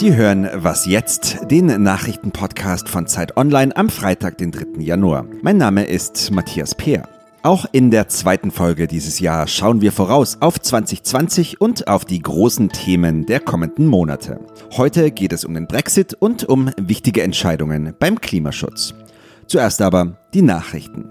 Sie hören Was jetzt, den Nachrichtenpodcast von Zeit Online am Freitag, den 3. Januar. Mein Name ist Matthias Peer. Auch in der zweiten Folge dieses Jahr schauen wir voraus auf 2020 und auf die großen Themen der kommenden Monate. Heute geht es um den Brexit und um wichtige Entscheidungen beim Klimaschutz. Zuerst aber die Nachrichten.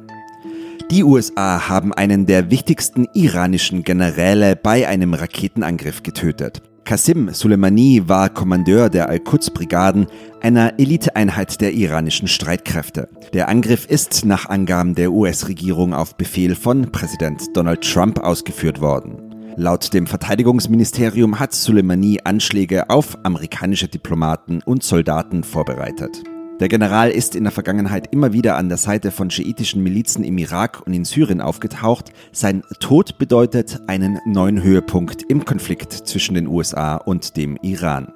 Die USA haben einen der wichtigsten iranischen Generäle bei einem Raketenangriff getötet. Qasim Soleimani war Kommandeur der Al-Quds-Brigaden, einer Eliteeinheit der iranischen Streitkräfte. Der Angriff ist nach Angaben der US-Regierung auf Befehl von Präsident Donald Trump ausgeführt worden. Laut dem Verteidigungsministerium hat Soleimani Anschläge auf amerikanische Diplomaten und Soldaten vorbereitet. Der General ist in der Vergangenheit immer wieder an der Seite von schiitischen Milizen im Irak und in Syrien aufgetaucht. Sein Tod bedeutet einen neuen Höhepunkt im Konflikt zwischen den USA und dem Iran.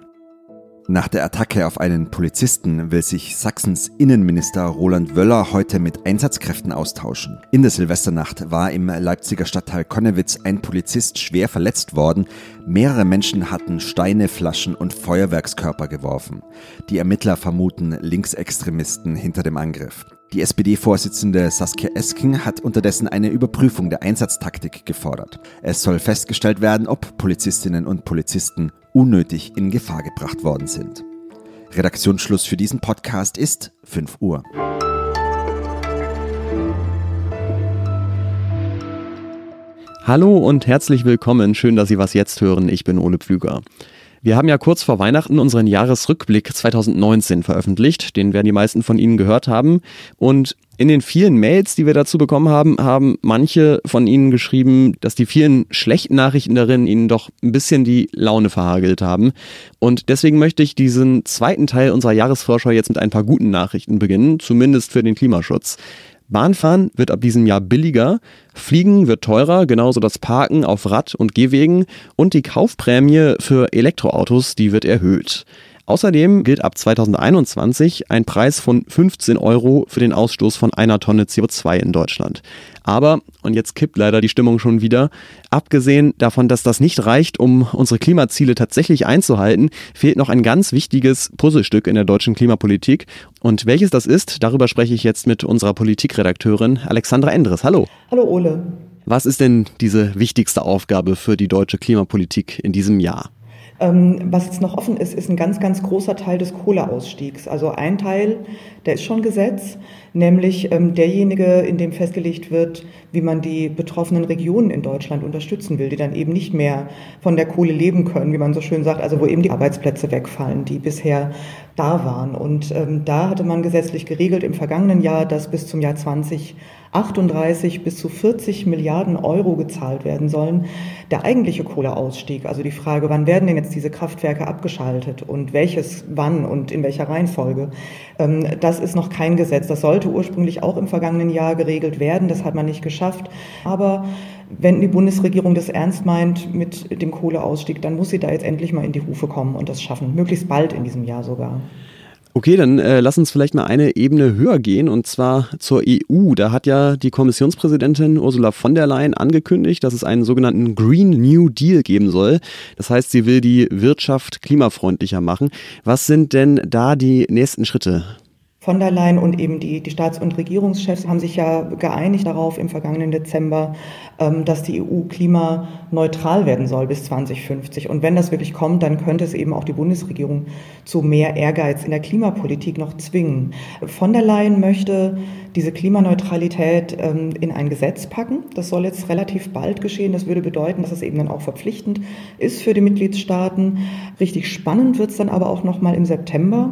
Nach der Attacke auf einen Polizisten will sich Sachsens Innenminister Roland Wöller heute mit Einsatzkräften austauschen. In der Silvesternacht war im Leipziger Stadtteil Konnewitz ein Polizist schwer verletzt worden. Mehrere Menschen hatten Steine, Flaschen und Feuerwerkskörper geworfen. Die Ermittler vermuten Linksextremisten hinter dem Angriff. Die SPD-Vorsitzende Saskia Esken hat unterdessen eine Überprüfung der Einsatztaktik gefordert. Es soll festgestellt werden, ob Polizistinnen und Polizisten unnötig in Gefahr gebracht worden sind. Redaktionsschluss für diesen Podcast ist 5 Uhr. Hallo und herzlich willkommen. Schön, dass Sie was jetzt hören. Ich bin Ole Pflüger. Wir haben ja kurz vor Weihnachten unseren Jahresrückblick 2019 veröffentlicht. Den werden die meisten von Ihnen gehört haben. Und in den vielen Mails, die wir dazu bekommen haben, haben manche von Ihnen geschrieben, dass die vielen schlechten Nachrichten darin Ihnen doch ein bisschen die Laune verhagelt haben. Und deswegen möchte ich diesen zweiten Teil unserer Jahresvorschau jetzt mit ein paar guten Nachrichten beginnen, zumindest für den Klimaschutz. Bahnfahren wird ab diesem Jahr billiger, Fliegen wird teurer, genauso das Parken auf Rad- und Gehwegen und die Kaufprämie für Elektroautos, die wird erhöht. Außerdem gilt ab 2021 ein Preis von 15 Euro für den Ausstoß von einer Tonne CO2 in Deutschland. Aber, und jetzt kippt leider die Stimmung schon wieder, abgesehen davon, dass das nicht reicht, um unsere Klimaziele tatsächlich einzuhalten, fehlt noch ein ganz wichtiges Puzzlestück in der deutschen Klimapolitik. Und welches das ist, darüber spreche ich jetzt mit unserer Politikredakteurin Alexandra Endres. Hallo. Hallo Ole. Was ist denn diese wichtigste Aufgabe für die deutsche Klimapolitik in diesem Jahr? Ähm, was jetzt noch offen ist, ist ein ganz, ganz großer Teil des Kohleausstiegs. Also ein Teil, der ist schon Gesetz, nämlich ähm, derjenige, in dem festgelegt wird, wie man die betroffenen Regionen in Deutschland unterstützen will, die dann eben nicht mehr von der Kohle leben können, wie man so schön sagt, also wo eben die Arbeitsplätze wegfallen, die bisher da waren. Und ähm, da hatte man gesetzlich geregelt im vergangenen Jahr, dass bis zum Jahr 20 38 bis zu 40 Milliarden Euro gezahlt werden sollen. Der eigentliche Kohleausstieg, also die Frage, wann werden denn jetzt diese Kraftwerke abgeschaltet und welches wann und in welcher Reihenfolge, ähm, das ist noch kein Gesetz. Das sollte ursprünglich auch im vergangenen Jahr geregelt werden. Das hat man nicht geschafft. Aber wenn die Bundesregierung das ernst meint mit dem Kohleausstieg, dann muss sie da jetzt endlich mal in die Hufe kommen und das schaffen. Möglichst bald in diesem Jahr sogar. Okay, dann äh, lass uns vielleicht mal eine Ebene höher gehen und zwar zur EU. Da hat ja die Kommissionspräsidentin Ursula von der Leyen angekündigt, dass es einen sogenannten Green New Deal geben soll. Das heißt, sie will die Wirtschaft klimafreundlicher machen. Was sind denn da die nächsten Schritte? Von der Leyen und eben die, die Staats- und Regierungschefs haben sich ja geeinigt darauf im vergangenen Dezember, ähm, dass die EU klimaneutral werden soll bis 2050. Und wenn das wirklich kommt, dann könnte es eben auch die Bundesregierung zu mehr Ehrgeiz in der Klimapolitik noch zwingen. Von der Leyen möchte diese Klimaneutralität ähm, in ein Gesetz packen. Das soll jetzt relativ bald geschehen. Das würde bedeuten, dass es eben dann auch verpflichtend ist für die Mitgliedstaaten. Richtig spannend wird es dann aber auch noch mal im September.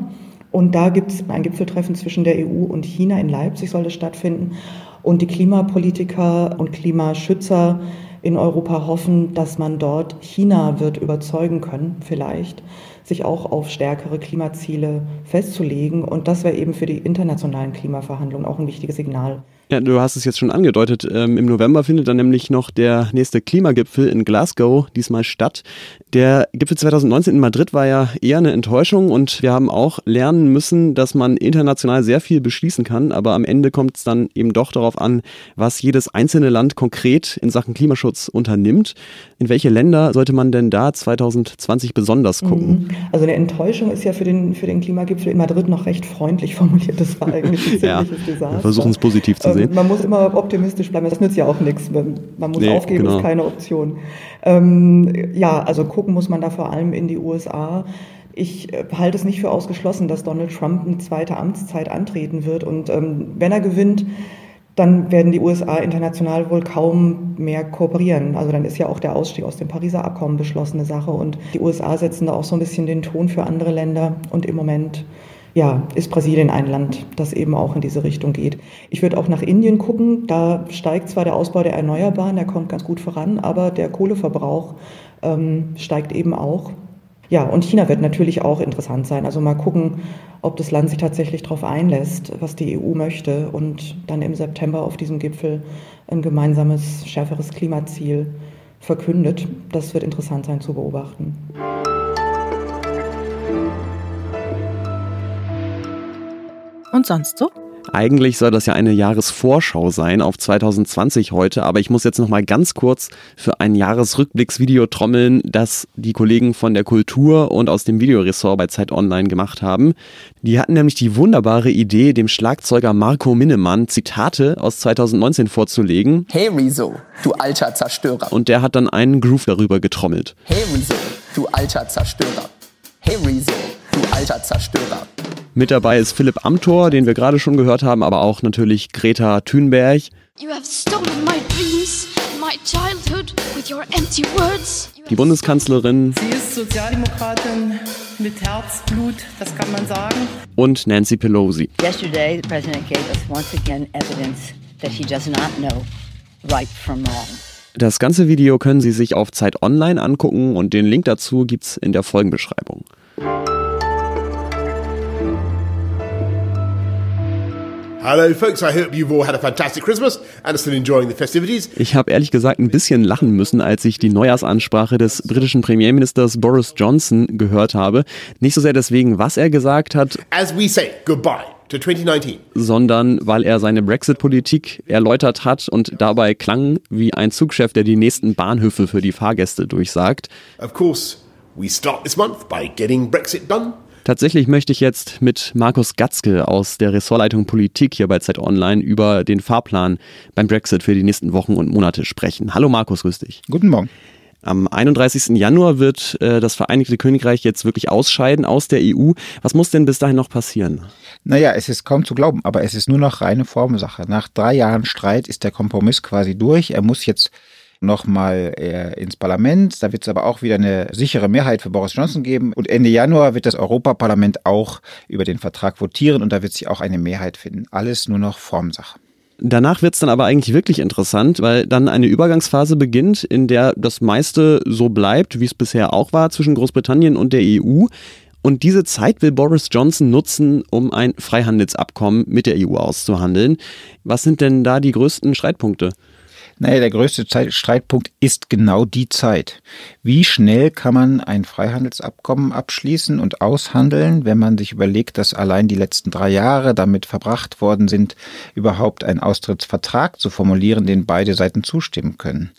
Und da gibt es ein Gipfeltreffen zwischen der EU und China in Leipzig soll es stattfinden. Und die Klimapolitiker und Klimaschützer in Europa hoffen, dass man dort China wird überzeugen können, vielleicht, sich auch auf stärkere Klimaziele festzulegen. Und das wäre eben für die internationalen Klimaverhandlungen auch ein wichtiges Signal. Ja, du hast es jetzt schon angedeutet. Ähm, Im November findet dann nämlich noch der nächste Klimagipfel in Glasgow diesmal statt. Der Gipfel 2019 in Madrid war ja eher eine Enttäuschung und wir haben auch lernen müssen, dass man international sehr viel beschließen kann, aber am Ende kommt es dann eben doch darauf an, was jedes einzelne Land konkret in Sachen Klimaschutz unternimmt. In welche Länder sollte man denn da 2020 besonders gucken? Mhm. Also eine Enttäuschung ist ja für den, für den Klimagipfel in Madrid noch recht freundlich formuliert. Das war eigentlich ein ziemliches ja, Desaster. Wir versuchen es positiv zu sehen. Ähm, man muss immer optimistisch bleiben, das nützt ja auch nichts. Man muss nee, aufgeben, genau. ist keine Option. Ähm, ja, also gucken muss man da vor allem in die USA. Ich äh, halte es nicht für ausgeschlossen, dass Donald Trump eine zweite Amtszeit antreten wird. Und ähm, wenn er gewinnt, dann werden die USA international wohl kaum mehr kooperieren. Also dann ist ja auch der Ausstieg aus dem Pariser Abkommen beschlossene Sache. Und die USA setzen da auch so ein bisschen den Ton für andere Länder. Und im Moment ja, ist Brasilien ein Land, das eben auch in diese Richtung geht. Ich würde auch nach Indien gucken. Da steigt zwar der Ausbau der Erneuerbaren, der kommt ganz gut voran, aber der Kohleverbrauch ähm, steigt eben auch. Ja, und China wird natürlich auch interessant sein. Also mal gucken, ob das Land sich tatsächlich darauf einlässt, was die EU möchte und dann im September auf diesem Gipfel ein gemeinsames, schärferes Klimaziel verkündet. Das wird interessant sein zu beobachten. Und sonst so? Eigentlich soll das ja eine Jahresvorschau sein auf 2020 heute, aber ich muss jetzt noch mal ganz kurz für ein Jahresrückblicksvideo trommeln, das die Kollegen von der Kultur und aus dem Videoressort bei Zeit Online gemacht haben. Die hatten nämlich die wunderbare Idee, dem Schlagzeuger Marco Minnemann Zitate aus 2019 vorzulegen. Hey Rezo, du alter Zerstörer. Und der hat dann einen Groove darüber getrommelt. Hey Rezo, du alter Zerstörer. Hey Rezo, du alter Zerstörer. Mit dabei ist Philipp Amthor, den wir gerade schon gehört haben, aber auch natürlich Greta Thunberg. Die Bundeskanzlerin. Sie ist Sozialdemokratin mit Herzblut, das kann man sagen. Und Nancy Pelosi. Yesterday, the president gave us once again evidence that he does not know right from wrong. Das ganze Video können Sie sich auf Zeit Online angucken und den Link dazu gibt's in der Folgenbeschreibung. Hello, folks. I hope you've all had a fantastic Christmas and are still enjoying the festivities. Ich habe ehrlich gesagt ein bisschen lachen müssen, als ich die Neujahrsansprache des britischen Premierministers Boris Johnson gehört habe. Nicht so sehr deswegen, was er gesagt hat. As we say goodbye. To 2019. Sondern weil er seine Brexit-Politik erläutert hat und dabei klang wie ein Zugchef, der die nächsten Bahnhöfe für die Fahrgäste durchsagt. Of course, we start this month by getting Brexit done. Tatsächlich möchte ich jetzt mit Markus Gatzke aus der Ressortleitung Politik hier bei Zeit Online über den Fahrplan beim Brexit für die nächsten Wochen und Monate sprechen. Hallo Markus, grüß dich. Guten Morgen. Am 31. Januar wird äh, das Vereinigte Königreich jetzt wirklich ausscheiden aus der EU. Was muss denn bis dahin noch passieren? Naja, es ist kaum zu glauben, aber es ist nur noch reine Formsache. Nach drei Jahren Streit ist der Kompromiss quasi durch. Er muss jetzt nochmal äh, ins Parlament. Da wird es aber auch wieder eine sichere Mehrheit für Boris Johnson geben. Und Ende Januar wird das Europaparlament auch über den Vertrag votieren und da wird sich auch eine Mehrheit finden. Alles nur noch Formsache. Danach wird es dann aber eigentlich wirklich interessant, weil dann eine Übergangsphase beginnt, in der das meiste so bleibt, wie es bisher auch war zwischen Großbritannien und der EU. Und diese Zeit will Boris Johnson nutzen, um ein Freihandelsabkommen mit der EU auszuhandeln. Was sind denn da die größten Streitpunkte? Naja, der größte Streitpunkt ist genau die Zeit. Wie schnell kann man ein Freihandelsabkommen abschließen und aushandeln, wenn man sich überlegt, dass allein die letzten drei Jahre damit verbracht worden sind, überhaupt einen Austrittsvertrag zu formulieren, den beide Seiten zustimmen können.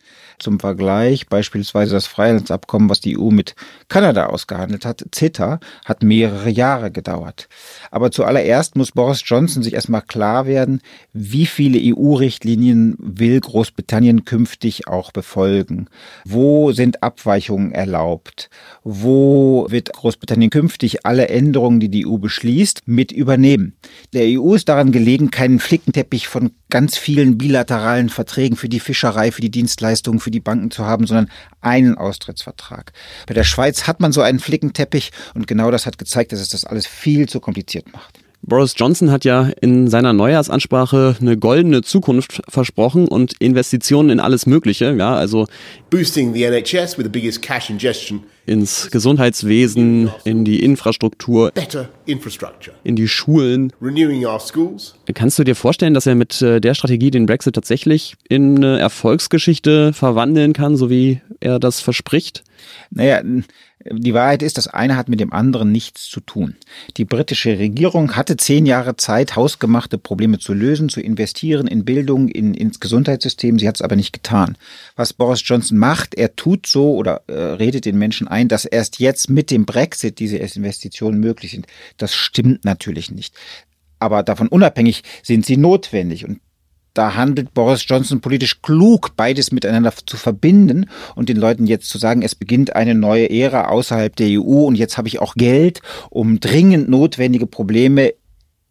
Zum Vergleich beispielsweise das Freihandelsabkommen, was die EU mit Kanada ausgehandelt hat, CETA, hat mehrere Jahre gedauert. Aber zuallererst muss Boris Johnson sich erstmal klar werden, wie viele EU-Richtlinien will Großbritannien künftig auch befolgen? Wo sind Abweichungen erlaubt? Wo wird Großbritannien künftig alle Änderungen, die die EU beschließt, mit übernehmen? Der EU ist daran gelegen, keinen Flickenteppich von ganz vielen bilateralen Verträgen für die Fischerei, für die Dienstleistungen, für die Banken zu haben, sondern einen Austrittsvertrag. Bei der Schweiz hat man so einen Flickenteppich und genau das hat gezeigt, dass es das alles viel zu kompliziert macht. Boris Johnson hat ja in seiner Neujahrsansprache eine goldene Zukunft versprochen und Investitionen in alles Mögliche, ja, also boosting the NHS with the biggest cash ingestion ins Gesundheitswesen, in die Infrastruktur, in die Schulen. renewing our schools, Kannst du dir vorstellen, dass er mit äh, der Strategie den Brexit tatsächlich in eine Erfolgsgeschichte verwandeln kann, so wie er das verspricht? Naja, die Wahrheit ist, das eine hat mit dem anderen nichts zu tun. Die britische Regierung hatte zehn Jahre Zeit, hausgemachte Probleme zu lösen, zu investieren in Bildung, in, ins Gesundheitssystem. Sie hat es aber nicht getan. Was Boris Johnson macht, er tut so oder äh, redet den Menschen ein, dass erst jetzt mit dem Brexit diese Investitionen möglich sind. Das stimmt natürlich nicht. Aber davon unabhängig sind sie notwendig. Und da handelt Boris Johnson politisch klug, beides miteinander zu verbinden und den Leuten jetzt zu sagen, es beginnt eine neue Ära außerhalb der EU und jetzt habe ich auch Geld, um dringend notwendige Probleme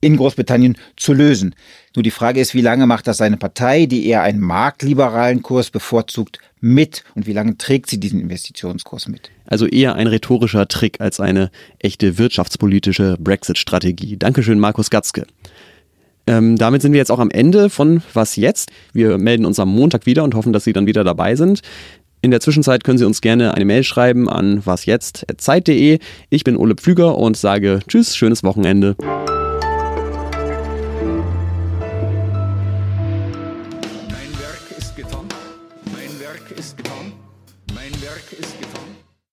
in Großbritannien zu lösen. Nur die Frage ist, wie lange macht das seine Partei, die eher einen marktliberalen Kurs bevorzugt, mit und wie lange trägt sie diesen Investitionskurs mit? Also eher ein rhetorischer Trick als eine echte wirtschaftspolitische Brexit-Strategie. Dankeschön, Markus Gatzke. Ähm, damit sind wir jetzt auch am Ende von Was jetzt? Wir melden uns am Montag wieder und hoffen, dass Sie dann wieder dabei sind. In der Zwischenzeit können Sie uns gerne eine Mail schreiben an wasjetzt.zeit.de. Ich bin Ole Pflüger und sage Tschüss, schönes Wochenende.